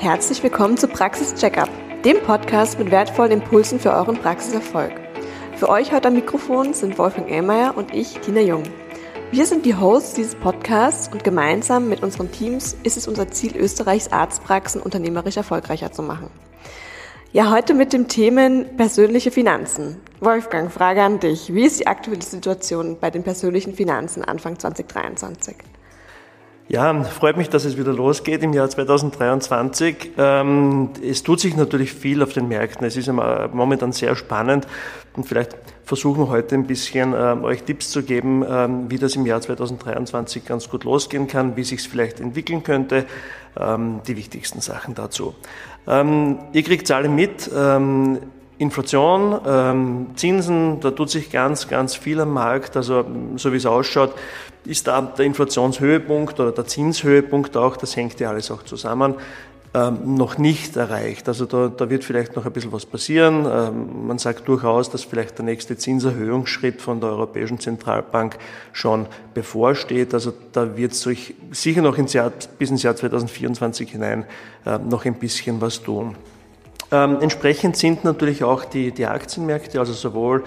Herzlich willkommen zu Praxis Checkup, dem Podcast mit wertvollen Impulsen für euren Praxiserfolg. Für euch heute am Mikrofon sind Wolfgang Ehlmeier und ich, Tina Jung. Wir sind die Hosts dieses Podcasts und gemeinsam mit unseren Teams ist es unser Ziel, Österreichs Arztpraxen unternehmerisch erfolgreicher zu machen. Ja, heute mit dem Themen persönliche Finanzen. Wolfgang, Frage an dich. Wie ist die aktuelle Situation bei den persönlichen Finanzen Anfang 2023? Ja, freut mich, dass es wieder losgeht im Jahr 2023. Ähm, es tut sich natürlich viel auf den Märkten. Es ist momentan sehr spannend und vielleicht versuchen wir heute ein bisschen ähm, euch Tipps zu geben, ähm, wie das im Jahr 2023 ganz gut losgehen kann, wie sich es vielleicht entwickeln könnte. Die wichtigsten Sachen dazu. Ihr kriegt alle mit. Inflation, ähm, Zinsen, da tut sich ganz, ganz viel am Markt. Also so wie es ausschaut, ist da der Inflationshöhepunkt oder der Zinshöhepunkt auch, das hängt ja alles auch zusammen, ähm, noch nicht erreicht. Also da, da wird vielleicht noch ein bisschen was passieren. Ähm, man sagt durchaus, dass vielleicht der nächste Zinserhöhungsschritt von der Europäischen Zentralbank schon bevorsteht. Also da wird sich sicher noch ins Jahr, bis ins Jahr 2024 hinein äh, noch ein bisschen was tun. Ähm, entsprechend sind natürlich auch die, die Aktienmärkte, also sowohl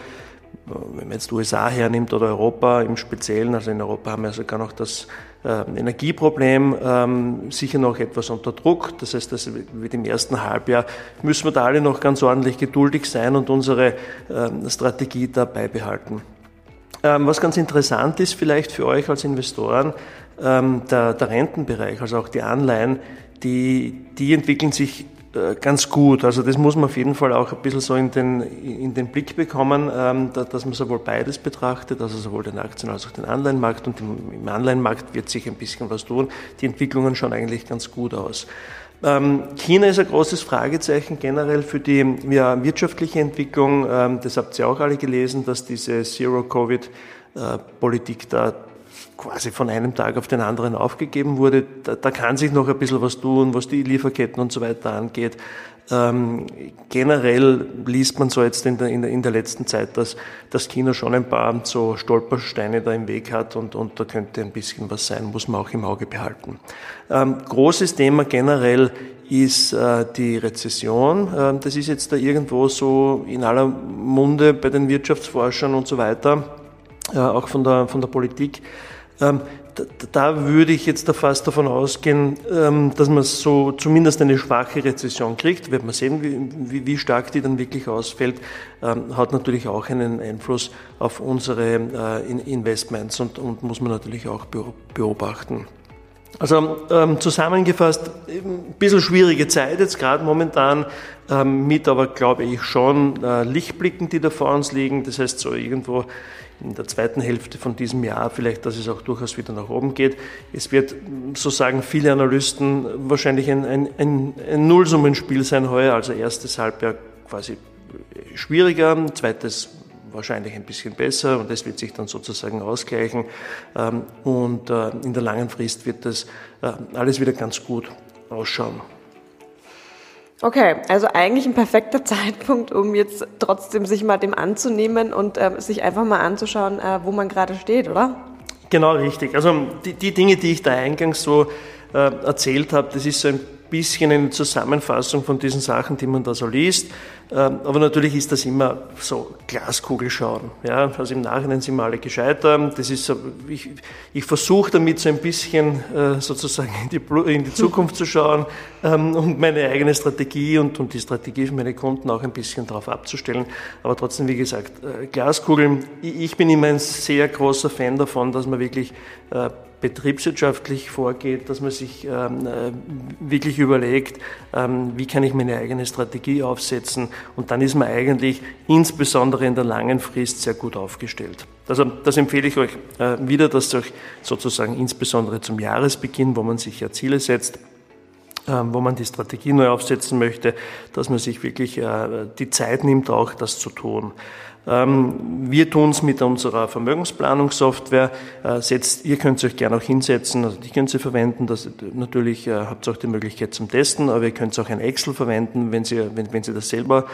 äh, wenn man jetzt USA hernimmt oder Europa im Speziellen, also in Europa haben wir sogar noch das äh, Energieproblem ähm, sicher noch etwas unter Druck. Das heißt, das wird im ersten Halbjahr müssen wir da alle noch ganz ordentlich geduldig sein und unsere ähm, Strategie dabei behalten. Ähm, was ganz interessant ist vielleicht für euch als Investoren, ähm, der, der Rentenbereich, also auch die Anleihen, die, die entwickeln sich ganz gut. Also das muss man auf jeden Fall auch ein bisschen so in den, in den Blick bekommen, ähm, dass man sowohl beides betrachtet, also sowohl den Aktien- als auch den Anleihenmarkt. Und im Anleihenmarkt wird sich ein bisschen was tun. Die Entwicklungen schauen eigentlich ganz gut aus. Ähm, China ist ein großes Fragezeichen generell für die ja, wirtschaftliche Entwicklung. Ähm, das habt ihr auch alle gelesen, dass diese Zero-Covid-Politik da quasi von einem Tag auf den anderen aufgegeben wurde. Da, da, kann sich noch ein bisschen was tun, was die Lieferketten und so weiter angeht. Ähm, generell liest man so jetzt in der, in der, in der letzten Zeit, dass, dass China schon ein paar so Stolpersteine da im Weg hat und, und da könnte ein bisschen was sein, muss man auch im Auge behalten. Ähm, großes Thema generell ist äh, die Rezession. Ähm, das ist jetzt da irgendwo so in aller Munde bei den Wirtschaftsforschern und so weiter, auch von der, von der Politik. Ähm, da, da, würde ich jetzt fast davon ausgehen, ähm, dass man so zumindest eine schwache Rezession kriegt. Wird man sehen, wie, wie stark die dann wirklich ausfällt, ähm, hat natürlich auch einen Einfluss auf unsere äh, Investments und, und muss man natürlich auch beobachten. Also ähm, zusammengefasst, ein bisschen schwierige Zeit jetzt gerade momentan, ähm, mit aber glaube ich schon äh, Lichtblicken, die da vor uns liegen. Das heißt so irgendwo in der zweiten Hälfte von diesem Jahr vielleicht, dass es auch durchaus wieder nach oben geht. Es wird, so sagen viele Analysten, wahrscheinlich ein, ein, ein, ein Nullsummenspiel sein heuer, also erstes Halbjahr quasi schwieriger, zweites wahrscheinlich ein bisschen besser und das wird sich dann sozusagen ausgleichen. Ähm, und äh, in der langen Frist wird das äh, alles wieder ganz gut ausschauen. Okay, also eigentlich ein perfekter Zeitpunkt, um jetzt trotzdem sich mal dem anzunehmen und äh, sich einfach mal anzuschauen, äh, wo man gerade steht, oder? Genau, richtig. Also die, die Dinge, die ich da eingangs so äh, erzählt habe, das ist so ein bisschen eine Zusammenfassung von diesen Sachen, die man da so liest. Ähm, aber natürlich ist das immer so Glaskugel schauen. Ja, also im Nachhinein sind wir alle gescheitert. Das ist so, ich, ich versuche damit so ein bisschen äh, sozusagen in die, in die Zukunft zu schauen ähm, und meine eigene Strategie und, und die Strategie für meine Kunden auch ein bisschen darauf abzustellen. Aber trotzdem, wie gesagt, äh, Glaskugeln. Ich bin immer ein sehr großer Fan davon, dass man wirklich äh, betriebswirtschaftlich vorgeht, dass man sich ähm, äh, wirklich überlegt, ähm, wie kann ich meine eigene Strategie aufsetzen und dann ist man eigentlich insbesondere in der langen Frist sehr gut aufgestellt. Also das empfehle ich euch äh, wieder, dass euch sozusagen insbesondere zum Jahresbeginn, wo man sich ja Ziele setzt, wo man die Strategie neu aufsetzen möchte, dass man sich wirklich äh, die Zeit nimmt, auch das zu tun. Ähm, wir tun es mit unserer Vermögensplanungssoftware. Äh, setzt, ihr könnt euch gerne auch hinsetzen, also die könnt sie verwenden. Das, natürlich äh, habt ihr auch die Möglichkeit zum Testen, aber ihr könnt auch ein Excel verwenden, wenn Sie, wenn, wenn Sie das selber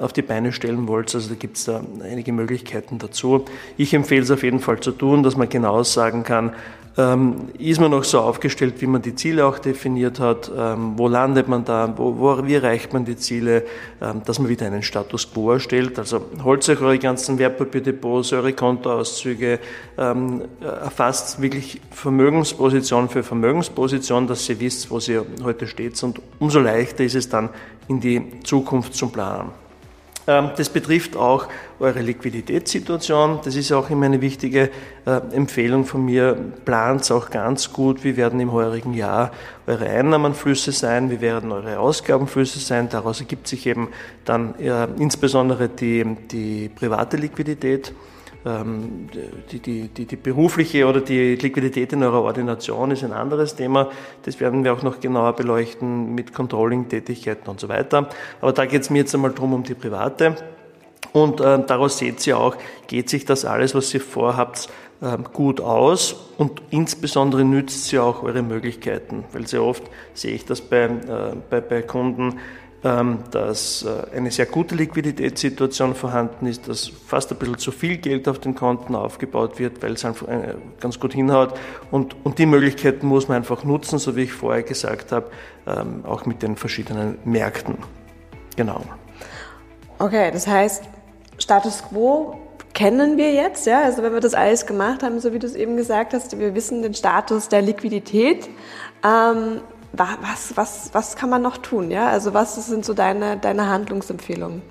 auf die Beine stellen wollt. Also da gibt es da einige Möglichkeiten dazu. Ich empfehle es auf jeden Fall zu tun, dass man genau sagen kann, ähm, ist man noch so aufgestellt, wie man die Ziele auch definiert hat, ähm, wo landet man da, wo, wo, wie erreicht man die Ziele, ähm, dass man wieder einen Status quo erstellt. Also holt euch eure ganzen Wertpapierdepots, eure Kontoauszüge, ähm, erfasst wirklich Vermögensposition für Vermögensposition, dass ihr wisst, wo ihr heute steht und umso leichter ist es dann in die Zukunft zu planen. Ähm, das betrifft auch eure Liquiditätssituation. Das ist auch immer eine wichtige äh, Empfehlung von mir. Plant auch ganz gut, wie werden im heurigen Jahr eure Einnahmenflüsse sein, wie werden eure Ausgabenflüsse sein. Daraus ergibt sich eben dann äh, insbesondere die, die private Liquidität. Ähm, die, die, die, die berufliche oder die Liquidität in eurer Ordination ist ein anderes Thema. Das werden wir auch noch genauer beleuchten mit Controlling-Tätigkeiten und so weiter. Aber da geht es mir jetzt einmal drum um die private. Und äh, daraus seht ihr auch, geht sich das alles, was ihr vorhabt, äh, gut aus und insbesondere nützt sie auch eure Möglichkeiten, weil sehr oft sehe ich das bei, äh, bei, bei Kunden, dass äh, eine sehr gute Liquiditätssituation vorhanden ist, dass fast ein bisschen zu viel Geld auf den Konten aufgebaut wird, weil es einfach äh, ganz gut hinhaut. Und, und die Möglichkeiten muss man einfach nutzen, so wie ich vorher gesagt habe, ähm, auch mit den verschiedenen Märkten. Genau. Okay, das heißt, Status quo kennen wir jetzt, ja, also wenn wir das alles gemacht haben, so wie du es eben gesagt hast, wir wissen den Status der Liquidität. Ähm, was, was, was kann man noch tun? Ja? Also was sind so deine, deine Handlungsempfehlungen?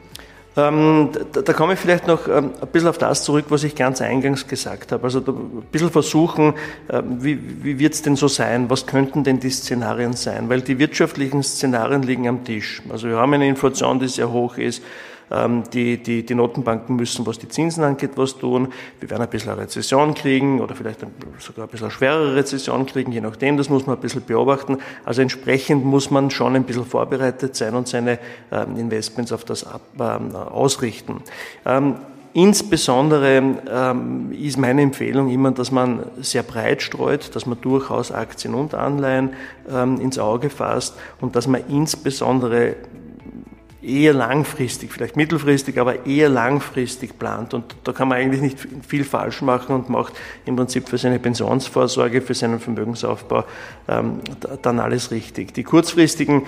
Ähm, da, da, komme ich vielleicht noch ähm, ein bisschen auf das zurück, was ich ganz eingangs gesagt habe. Also ein bisschen versuchen, äh, wie, wie wird es denn so sein? Was könnten denn die Szenarien sein? Weil die wirtschaftlichen Szenarien liegen am Tisch. Also wir haben eine Inflation, die sehr hoch ist. Ähm, die, die, die Notenbanken müssen, was die Zinsen angeht, was tun. Wir werden ein bisschen eine Rezession kriegen oder vielleicht sogar ein bisschen eine schwerere Rezession kriegen, je nachdem. Das muss man ein bisschen beobachten. Also entsprechend muss man schon ein bisschen vorbereitet sein und seine ähm, Investments auf das ähm, ausrichten. Insbesondere ähm, ist meine Empfehlung immer, dass man sehr breit streut, dass man durchaus Aktien und Anleihen ähm, ins Auge fasst und dass man insbesondere eher langfristig, vielleicht mittelfristig, aber eher langfristig plant. Und da kann man eigentlich nicht viel falsch machen und macht im Prinzip für seine Pensionsvorsorge, für seinen Vermögensaufbau ähm, dann alles richtig. Die kurzfristigen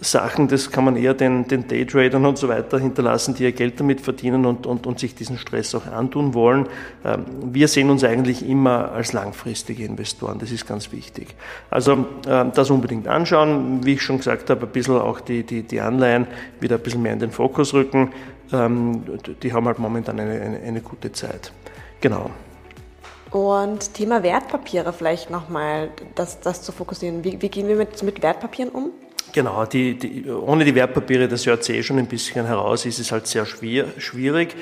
Sachen, das kann man eher den, den Daytradern und so weiter hinterlassen, die ihr Geld damit verdienen und, und, und sich diesen Stress auch antun wollen. Ähm, wir sehen uns eigentlich immer als langfristige Investoren, das ist ganz wichtig. Also ähm, das unbedingt anschauen, wie ich schon gesagt habe, ein bisschen auch die, die, die Anleihen wieder ein bisschen mehr in den Fokus rücken. Ähm, die haben halt momentan eine, eine, eine gute Zeit. Genau. Und Thema Wertpapiere vielleicht nochmal, das, das zu fokussieren. Wie, wie gehen wir mit, mit Wertpapieren um? Genau, die, die, ohne die Wertpapiere, das hört sich eh schon ein bisschen heraus, ist es halt sehr schwierig.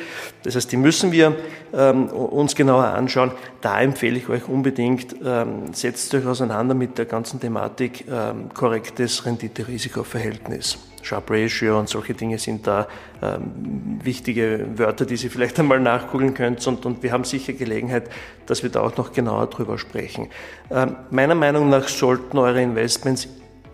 Das heißt, die müssen wir ähm, uns genauer anschauen. Da empfehle ich euch unbedingt, ähm, setzt euch auseinander mit der ganzen Thematik ähm, korrektes Rendite-Risiko-Verhältnis. Sharp Ratio und solche Dinge sind da ähm, wichtige Wörter, die Sie vielleicht einmal nachgoogeln könnt. Und, und, wir haben sicher Gelegenheit, dass wir da auch noch genauer drüber sprechen. Ähm, meiner Meinung nach sollten eure Investments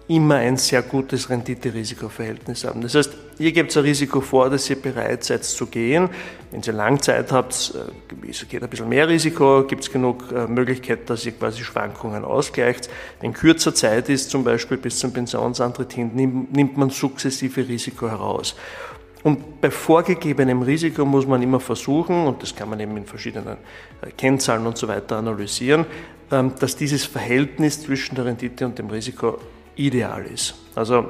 immer ein sehr gutes Rendite-Risiko-Verhältnis haben. Das heißt, ihr gebt ein Risiko vor, dass ihr bereit seid zu gehen. Wenn ihr Langzeit habt, äh, geht ein bisschen mehr Risiko, gibt es genug äh, Möglichkeit, dass ihr quasi Schwankungen ausgleicht. Wenn kürzer Zeit ist, zum Beispiel bis zum Pensionsantritt hin, nimmt man sukzessive Risiko heraus. Und bei vorgegebenem Risiko muss man immer versuchen, und das kann man eben in verschiedenen äh, Kennzahlen und so weiter analysieren, ähm, dass dieses Verhältnis zwischen der Rendite und dem Risiko ideal ist. Also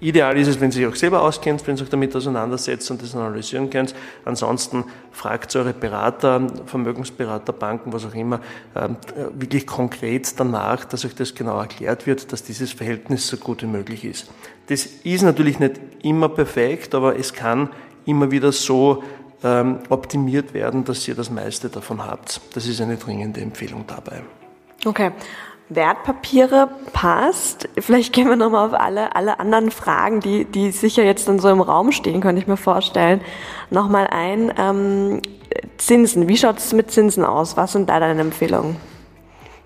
ideal ist es, wenn ihr euch auch selber auskennt, wenn ihr euch damit auseinandersetzt und das analysieren könnt. Ansonsten fragt eure Berater, Vermögensberater, Banken, was auch immer, ähm, wirklich konkret danach, dass euch das genau erklärt wird, dass dieses Verhältnis so gut wie möglich ist. Das ist natürlich nicht immer perfekt, aber es kann immer wieder so ähm, optimiert werden, dass ihr das meiste davon habt. Das ist eine dringende Empfehlung dabei. Okay. Wertpapiere passt. Vielleicht gehen wir nochmal auf alle, alle anderen Fragen, die, die sicher jetzt dann so im Raum stehen, könnte ich mir vorstellen, nochmal ein. Ähm, Zinsen, wie schaut es mit Zinsen aus? Was sind da deine Empfehlungen?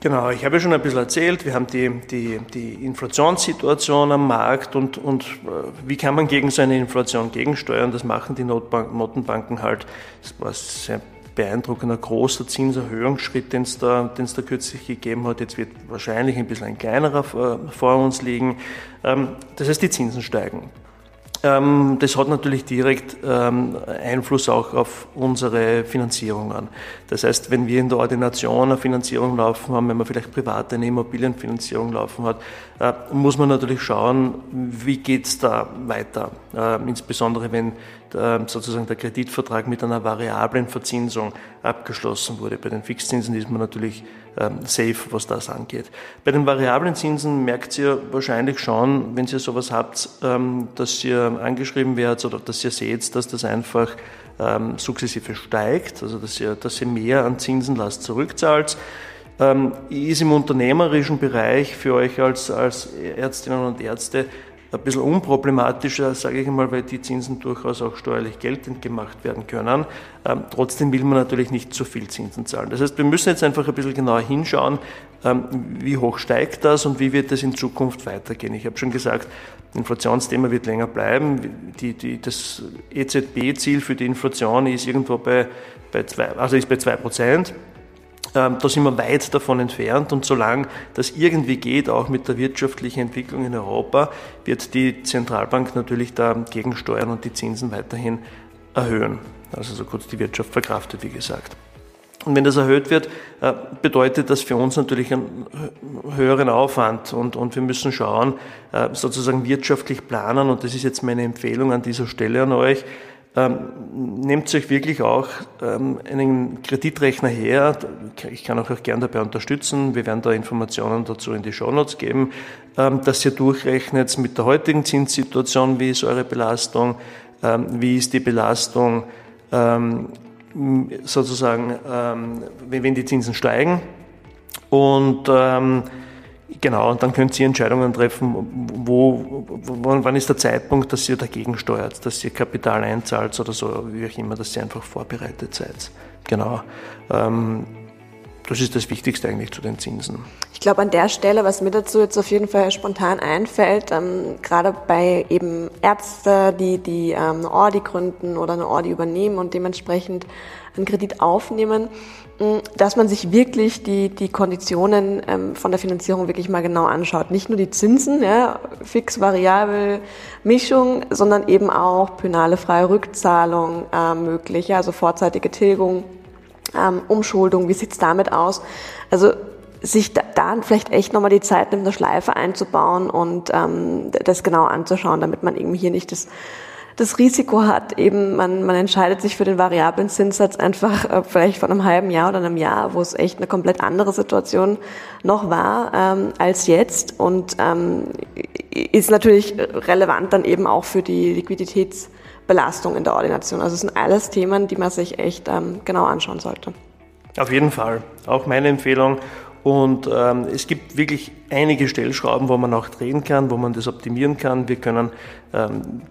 Genau, ich habe ja schon ein bisschen erzählt, wir haben die, die, die Inflationssituation am Markt und, und äh, wie kann man gegen so eine Inflation gegensteuern? Das machen die Notbank, Notenbanken halt, sehr beeindruckender großer Zinserhöhungsschritt, den es da, den es da kürzlich gegeben hat. Jetzt wird wahrscheinlich ein bisschen ein kleinerer vor uns liegen. Ähm, das heißt, die Zinsen steigen. Ähm, das hat natürlich direkt ähm, Einfluss auch auf unsere Finanzierungen. Das heißt, wenn wir in der Ordination eine Finanzierung laufen haben, wenn man vielleicht private eine Immobilienfinanzierung laufen hat, äh, muss man natürlich schauen, wie geht's da weiter. Äh, insbesondere wenn sozusagen der Kreditvertrag mit einer variablen Verzinsung abgeschlossen wurde. Bei den Fixzinsen ist man natürlich safe, was das angeht. Bei den variablen Zinsen merkt ihr wahrscheinlich schon, wenn ihr sowas habt, ähm, dass ihr angeschrieben werdet oder dass ihr seht, dass das einfach ähm, sukzessive steigt, also dass ihr, dass ihr mehr an Zinsenlast zurückzahlt. ist im unternehmerischen Bereich für euch als, als Ärztinnen und Ärzte ein bisschen unproblematischer, sage ich mal, weil die Zinsen durchaus auch steuerlich geltend gemacht werden können. Ähm, trotzdem will man natürlich nicht zu viel Zinsen zahlen. Das heißt, wir müssen jetzt einfach ein bisschen genauer hinschauen, ähm, wie hoch steigt das und wie wird das in Zukunft weitergehen. Ich habe schon gesagt, Inflationsthema wird länger bleiben. Die, die, das EZB-Ziel für die Inflation ist irgendwo bei, bei zwei, also ist bei zwei Prozent. Ähm, da sind wir weit davon entfernt und solange das irgendwie geht, auch mit der wirtschaftlichen Entwicklung in Europa, wird die Zentralbank natürlich dagegen steuern und die Zinsen weiterhin erhöhen. Also so kurz die Wirtschaft verkraftet, wie gesagt. Und wenn das erhöht wird, äh, bedeutet das für uns natürlich einen höheren Aufwand und, und wir müssen schauen, äh, sozusagen wirtschaftlich planen und das ist jetzt meine Empfehlung an dieser Stelle an euch, ähm, nehmt euch wirklich auch ähm, einen Kreditrechner her. Ich kann euch auch gerne dabei unterstützen. Wir werden da Informationen dazu in die Shownotes geben, ähm, dass ihr durchrechnet mit der heutigen Zinssituation, wie ist eure Belastung, ähm, wie ist die Belastung ähm, sozusagen, ähm, wenn die Zinsen steigen. Und Genau, und dann könnt ihr Entscheidungen treffen, wo, wann ist der Zeitpunkt, dass ihr dagegen steuert, dass ihr Kapital einzahlt oder so, wie auch immer, dass ihr einfach vorbereitet seid. Genau. Ähm, das ist das Wichtigste eigentlich zu den Zinsen. Ich glaube an der Stelle, was mir dazu jetzt auf jeden Fall spontan einfällt, ähm, gerade bei eben Ärzte, die, die ähm, eine Ordi gründen oder eine Ordi übernehmen und dementsprechend einen Kredit aufnehmen, dass man sich wirklich die, die Konditionen ähm, von der Finanzierung wirklich mal genau anschaut. Nicht nur die Zinsen, ja, fix, variabel, Mischung, sondern eben auch penale Rückzahlung äh, möglich, ja, also vorzeitige Tilgung, ähm, Umschuldung, wie sieht's damit aus? Also sich da, da vielleicht echt nochmal die Zeit nimmt, eine Schleife einzubauen und ähm, das genau anzuschauen, damit man eben hier nicht das das Risiko hat, eben man, man entscheidet sich für den variablen Zinssatz einfach äh, vielleicht von einem halben Jahr oder einem Jahr, wo es echt eine komplett andere Situation noch war ähm, als jetzt und ähm, ist natürlich relevant dann eben auch für die Liquiditätsbelastung in der Ordination. Also es sind alles Themen, die man sich echt ähm, genau anschauen sollte. Auf jeden Fall. Auch meine Empfehlung. Und ähm, es gibt wirklich einige Stellschrauben, wo man auch drehen kann, wo man das optimieren kann. Wir können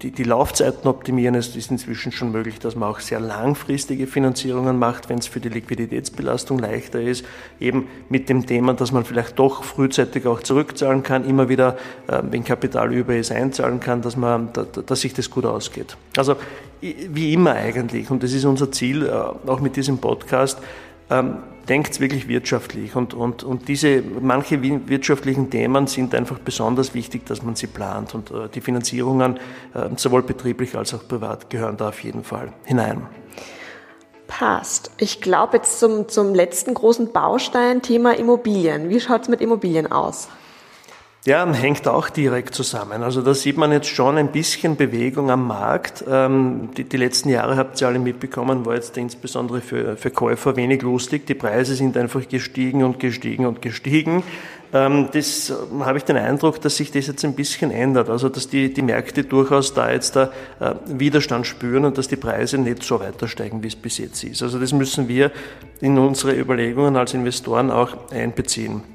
die, die Laufzeiten optimieren. Es ist inzwischen schon möglich, dass man auch sehr langfristige Finanzierungen macht, wenn es für die Liquiditätsbelastung leichter ist. Eben mit dem Thema, dass man vielleicht doch frühzeitig auch zurückzahlen kann, immer wieder, äh, wenn Kapital über ist, einzahlen kann, dass, man, da, dass sich das gut ausgeht. Also wie immer eigentlich, und das ist unser Ziel, äh, auch mit diesem Podcast, ähm, denkt wirklich wirtschaftlich und, und, und diese manche wirtschaftlichen Themen sind einfach besonders wichtig, dass man sie plant und äh, die Finanzierungen äh, sowohl betrieblich als auch privat gehören da auf jeden Fall hinein. Passt. Ich glaube jetzt zum, zum letzten großen Baustein, Thema Immobilien. Wie schaut es mit Immobilien aus? Ja, hängt auch direkt zusammen. Also da sieht man jetzt schon ein bisschen Bewegung am Markt. Ähm, die, die letzten Jahre habt ihr alle mitbekommen, war jetzt insbesondere für, für Käufer wenig lustig. Die Preise sind einfach gestiegen und gestiegen und gestiegen. Ähm, das äh, habe ich den Eindruck, dass sich das jetzt ein bisschen ändert. Also dass die, die Märkte durchaus da jetzt da äh, Widerstand spüren und dass die Preise nicht so weiter steigen, wie es bis jetzt ist. Also das müssen wir in unsere Überlegungen als Investoren auch einbeziehen.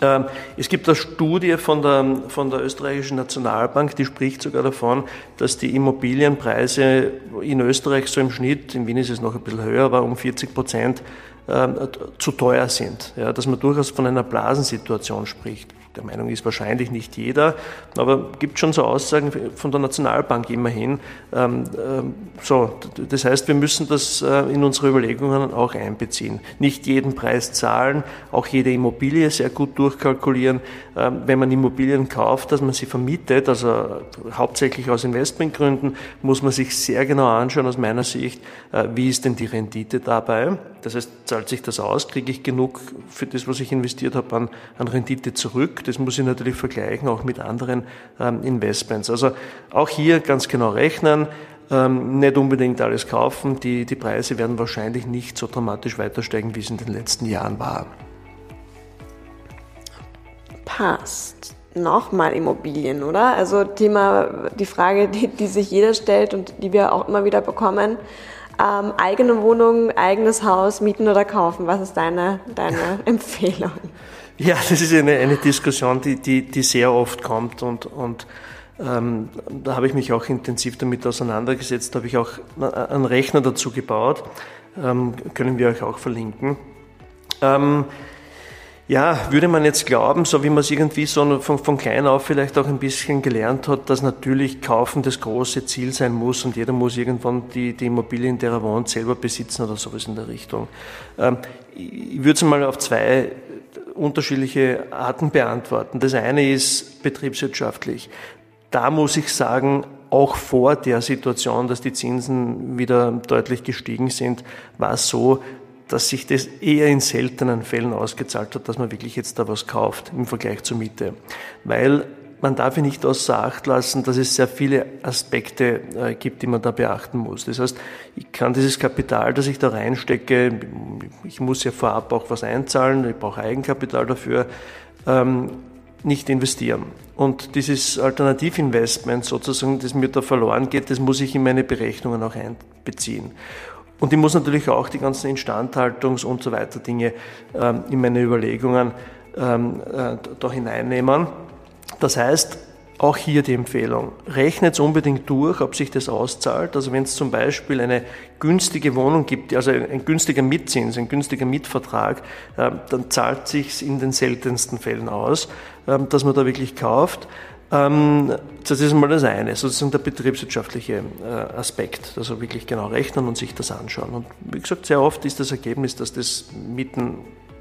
Ähm, es gibt eine Studie von der, von der österreichischen Nationalbank, die spricht sogar davon, dass die Immobilienpreise in Österreich so im Schnitt, in Wien ist es noch ein bisschen höher, aber um 40 Prozent ähm, zu teuer sind. Ja, dass man durchaus von einer Blasensituation spricht. Der Meinung ist wahrscheinlich nicht jeder, aber gibt schon so Aussagen von der Nationalbank immerhin. Ähm, ähm, so, das heißt, wir müssen das äh, in unsere Überlegungen auch einbeziehen. Nicht jeden Preis zahlen, auch jede Immobilie sehr gut durchkalkulieren. Ähm, wenn man Immobilien kauft, dass man sie vermietet, also hauptsächlich aus Investmentgründen, muss man sich sehr genau anschauen aus meiner Sicht, äh, wie ist denn die Rendite dabei. Das heißt, zahlt sich das aus, kriege ich genug für das, was ich investiert habe, an, an Rendite zurück. Das muss ich natürlich vergleichen, auch mit anderen ähm, Investments. Also auch hier ganz genau rechnen, ähm, nicht unbedingt alles kaufen. Die, die Preise werden wahrscheinlich nicht so dramatisch weiter steigen, wie es in den letzten Jahren war. Passt. Nochmal Immobilien, oder? Also Thema, die Frage, die, die sich jeder stellt und die wir auch immer wieder bekommen. Ähm, eigene Wohnung, eigenes Haus, mieten oder kaufen? Was ist deine, deine Empfehlung? Ja, das ist eine, eine Diskussion, die, die, die sehr oft kommt und, und ähm, da habe ich mich auch intensiv damit auseinandergesetzt, da habe ich auch einen Rechner dazu gebaut, ähm, können wir euch auch verlinken. Ähm, ja, würde man jetzt glauben, so wie man es irgendwie so von, von klein auf vielleicht auch ein bisschen gelernt hat, dass natürlich Kaufen das große Ziel sein muss und jeder muss irgendwann die, die Immobilie, der er wohnt, selber besitzen oder sowas in der Richtung. Ähm, ich würde es mal auf zwei unterschiedliche Arten beantworten. Das eine ist betriebswirtschaftlich. Da muss ich sagen, auch vor der Situation, dass die Zinsen wieder deutlich gestiegen sind, war es so, dass sich das eher in seltenen Fällen ausgezahlt hat, dass man wirklich jetzt da was kauft im Vergleich zur Miete. Weil man darf ja nicht außer Acht lassen, dass es sehr viele Aspekte äh, gibt, die man da beachten muss. Das heißt, ich kann dieses Kapital, das ich da reinstecke, ich muss ja vorab auch was einzahlen, ich brauche Eigenkapital dafür, ähm, nicht investieren. Und dieses Alternativinvestment sozusagen, das mir da verloren geht, das muss ich in meine Berechnungen auch einbeziehen. Und ich muss natürlich auch die ganzen Instandhaltungs- und so weiter Dinge ähm, in meine Überlegungen ähm, äh, da hineinnehmen. Das heißt, auch hier die Empfehlung. Rechnet unbedingt durch, ob sich das auszahlt. Also wenn es zum Beispiel eine günstige Wohnung gibt, also ein günstiger Mitzins, ein günstiger Mietvertrag, äh, dann zahlt sich in den seltensten Fällen aus, äh, dass man da wirklich kauft. Ähm, das ist mal das eine, sozusagen der betriebswirtschaftliche äh, Aspekt, also wirklich genau rechnen und sich das anschauen. Und wie gesagt, sehr oft ist das Ergebnis, dass das Mieten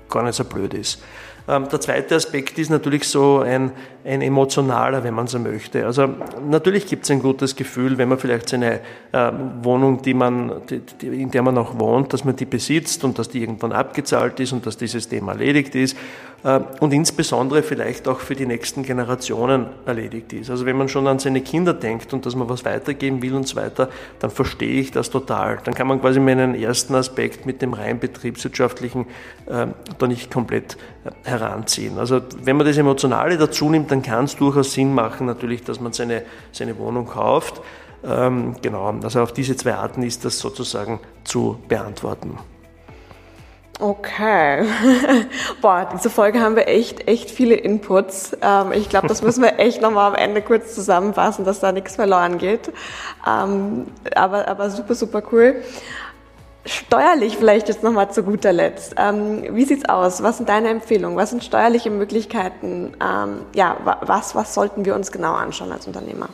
gar nicht so blöd ist. Ähm, der zweite Aspekt ist natürlich so ein, ein emotionaler, wenn man so möchte. Also natürlich gibt es ein gutes Gefühl, wenn man vielleicht seine äh, Wohnung, die man, die, die, in der man auch wohnt, dass man die besitzt und dass die irgendwann abgezahlt ist und dass dieses Thema erledigt ist und insbesondere vielleicht auch für die nächsten Generationen erledigt ist. Also wenn man schon an seine Kinder denkt und dass man was weitergeben will und so weiter, dann verstehe ich das total. Dann kann man quasi meinen ersten Aspekt mit dem rein betriebswirtschaftlichen äh, da nicht komplett äh, heranziehen. Also wenn man das Emotionale dazu nimmt, dann kann es durchaus Sinn machen, natürlich, dass man seine, seine Wohnung kauft. Ähm, genau, also auf diese zwei Arten ist das sozusagen zu beantworten. Okay. Boah, diese Folge haben wir echt, echt viele Inputs. Ähm, ich glaube, das müssen wir echt nochmal am Ende kurz zusammenfassen, dass da nichts verloren geht. Ähm, aber, aber super, super cool. Steuerlich vielleicht jetzt nochmal zu guter Letzt. Ähm, wie sieht's aus? Was sind deine Empfehlungen? Was sind steuerliche Möglichkeiten? Ähm, ja, was, was sollten wir uns genau anschauen als Unternehmer?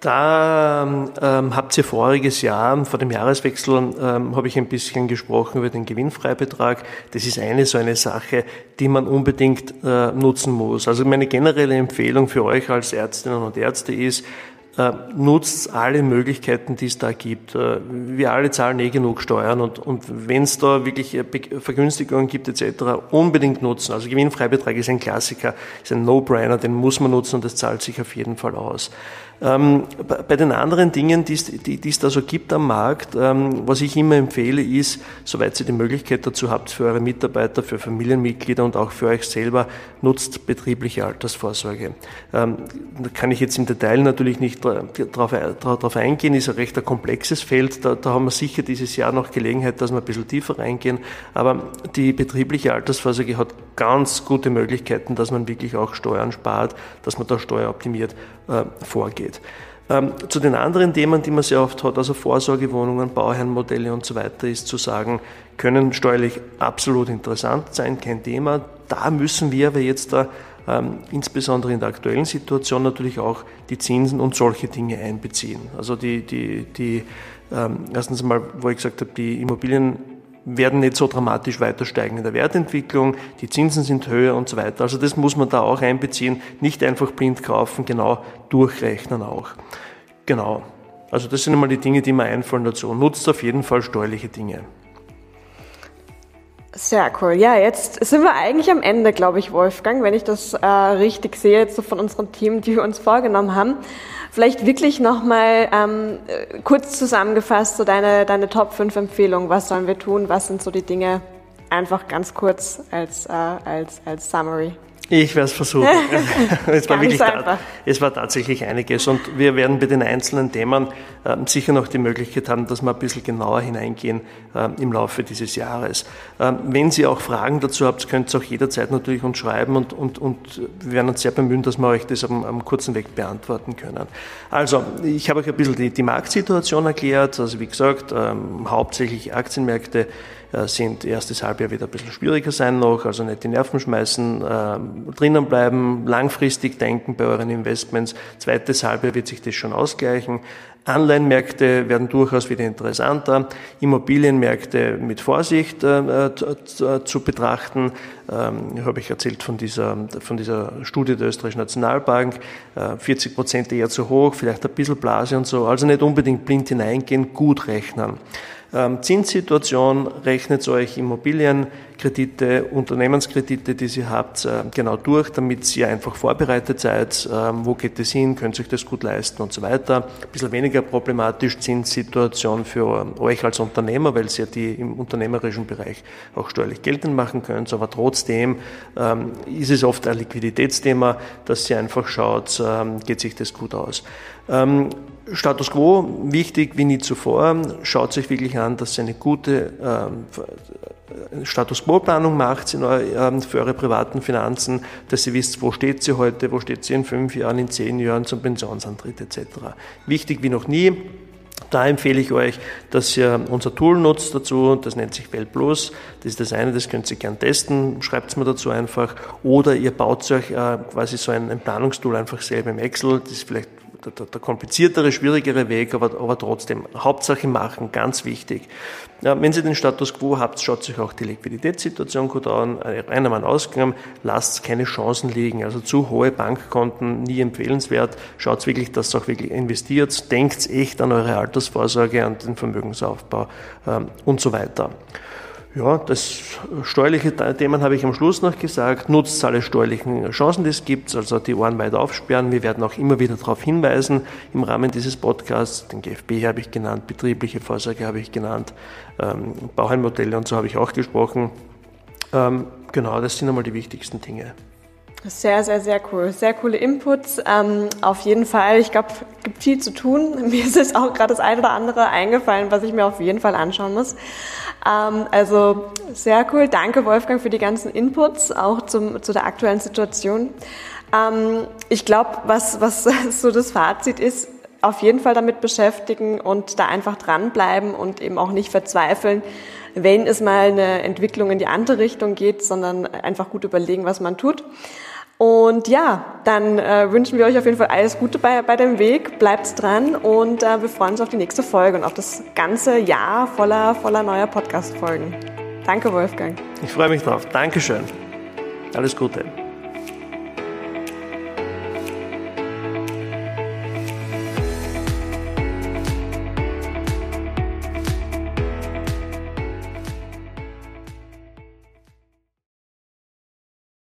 Da ähm, habt ihr voriges Jahr, vor dem Jahreswechsel, ähm, habe ich ein bisschen gesprochen über den Gewinnfreibetrag. Das ist eine so eine Sache, die man unbedingt äh, nutzen muss. Also meine generelle Empfehlung für euch als Ärztinnen und Ärzte ist, äh, nutzt alle Möglichkeiten, die es da gibt. Äh, wir alle zahlen eh genug Steuern und, und wenn es da wirklich äh, Vergünstigungen gibt etc., unbedingt nutzen. Also Gewinnfreibetrag ist ein Klassiker, ist ein No-Brainer, den muss man nutzen und das zahlt sich auf jeden Fall aus. Ähm, bei den anderen Dingen, die es da so gibt am Markt, ähm, was ich immer empfehle, ist, soweit ihr die Möglichkeit dazu habt, für eure Mitarbeiter, für Familienmitglieder und auch für euch selber, nutzt betriebliche Altersvorsorge. Ähm, da kann ich jetzt im Detail natürlich nicht drauf, eingehen, ist ein recht ein komplexes Feld. Da, da haben wir sicher dieses Jahr noch Gelegenheit, dass wir ein bisschen tiefer reingehen. Aber die betriebliche Altersvorsorge hat ganz gute Möglichkeiten, dass man wirklich auch Steuern spart, dass man da steueroptimiert äh, vorgeht. Ähm, zu den anderen Themen, die man sehr oft hat, also Vorsorgewohnungen, Bauherrenmodelle und so weiter, ist zu sagen, können steuerlich absolut interessant sein, kein Thema. Da müssen wir aber jetzt da ähm, insbesondere in der aktuellen Situation natürlich auch die Zinsen und solche Dinge einbeziehen. Also die, die, die ähm, erstens einmal, wo ich gesagt habe, die Immobilien werden nicht so dramatisch weiter steigen in der Wertentwicklung, die Zinsen sind höher und so weiter. Also das muss man da auch einbeziehen, nicht einfach blind kaufen, genau durchrechnen auch. Genau. Also das sind einmal die Dinge, die mir einfallen dazu. Nutzt auf jeden Fall steuerliche Dinge. Sehr cool. Ja, jetzt sind wir eigentlich am Ende, glaube ich, Wolfgang, wenn ich das äh, richtig sehe, jetzt so von unseren Themen, die wir uns vorgenommen haben. Vielleicht wirklich nochmal ähm, kurz zusammengefasst, so deine, deine Top 5 Empfehlungen. Was sollen wir tun? Was sind so die Dinge? Einfach ganz kurz als, äh, als, als Summary. Ich werde es versuchen. es, war wirklich es war tatsächlich einiges und wir werden bei den einzelnen Themen äh, sicher noch die Möglichkeit haben, dass wir ein bisschen genauer hineingehen äh, im Laufe dieses Jahres. Äh, wenn Sie auch Fragen dazu habt, könnt ihr auch jederzeit natürlich uns schreiben und, und, und wir werden uns sehr bemühen, dass wir euch das am, am kurzen Weg beantworten können. Also, ich habe euch ein bisschen die, die Marktsituation erklärt. Also wie gesagt, ähm, hauptsächlich Aktienmärkte sind erstes Halbjahr wieder ein bisschen schwieriger sein noch, also nicht die Nerven schmeißen, äh, drinnen bleiben, langfristig denken bei euren Investments. Zweites Halbjahr wird sich das schon ausgleichen. Anleihenmärkte werden durchaus wieder interessanter, Immobilienmärkte mit Vorsicht äh, zu betrachten. Ähm, habe ich erzählt von dieser, von dieser Studie der Österreichischen Nationalbank. Äh, 40 Prozent eher zu hoch, vielleicht ein bisschen Blase und so. Also nicht unbedingt blind hineingehen, gut rechnen. Ähm, Zinssituation, rechnet euch Immobilienkredite, Unternehmenskredite, die ihr habt, äh, genau durch, damit ihr einfach vorbereitet seid, ähm, wo geht es hin, könnt ihr euch das gut leisten und so weiter. Ein bisschen weniger problematisch Zinssituation für euch als Unternehmer, weil ihr die im unternehmerischen Bereich auch steuerlich geltend machen könnt, aber trotzdem ähm, ist es oft ein Liquiditätsthema, dass ihr einfach schaut, geht sich das gut aus. Status quo, wichtig wie nie zuvor, schaut sich wirklich an, dass ihr eine gute ähm, Status quo-Planung macht ähm, für eure privaten Finanzen, dass ihr wisst, wo steht sie heute, wo steht sie in fünf Jahren, in zehn Jahren zum Pensionsantritt etc. Wichtig wie noch nie, da empfehle ich euch, dass ihr unser Tool nutzt dazu, das nennt sich WeltPlus. Das ist das eine, das könnt ihr gern testen, schreibt es mir dazu einfach. Oder ihr baut euch äh, quasi so ein, ein Planungstool einfach selber im Excel, das ist vielleicht der, der, kompliziertere, schwierigere Weg, aber, aber trotzdem Hauptsache machen, ganz wichtig. Ja, wenn Sie den Status quo habt, schaut sich auch die Liquiditätssituation gut an, einer Mann ausgegangen, lasst keine Chancen liegen. Also zu hohe Bankkonten nie empfehlenswert. Schaut wirklich, dass ihr auch wirklich investiert, denkt echt an eure Altersvorsorge, an den Vermögensaufbau ähm, und so weiter. Ja, das steuerliche Themen habe ich am Schluss noch gesagt. Nutzt alle steuerlichen Chancen, die es gibt, also die Ohren weit aufsperren. Wir werden auch immer wieder darauf hinweisen im Rahmen dieses Podcasts. Den GFB habe ich genannt, betriebliche Vorsorge habe ich genannt, ähm, Bauherrnmodelle und so habe ich auch gesprochen. Ähm, genau, das sind einmal die wichtigsten Dinge. Sehr, sehr, sehr cool. Sehr coole Inputs. Ähm, auf jeden Fall. Ich glaube, es gibt viel zu tun. Mir ist jetzt auch gerade das eine oder andere eingefallen, was ich mir auf jeden Fall anschauen muss. Ähm, also sehr cool. Danke, Wolfgang, für die ganzen Inputs, auch zum, zu der aktuellen Situation. Ähm, ich glaube, was, was so das Fazit ist, auf jeden Fall damit beschäftigen und da einfach dranbleiben und eben auch nicht verzweifeln, wenn es mal eine Entwicklung in die andere Richtung geht, sondern einfach gut überlegen, was man tut. Und ja, dann äh, wünschen wir euch auf jeden Fall alles Gute bei, bei dem Weg. Bleibt dran und äh, wir freuen uns auf die nächste Folge und auf das ganze Jahr voller, voller neuer Podcast-Folgen. Danke, Wolfgang. Ich freue mich drauf. Dankeschön. Alles Gute.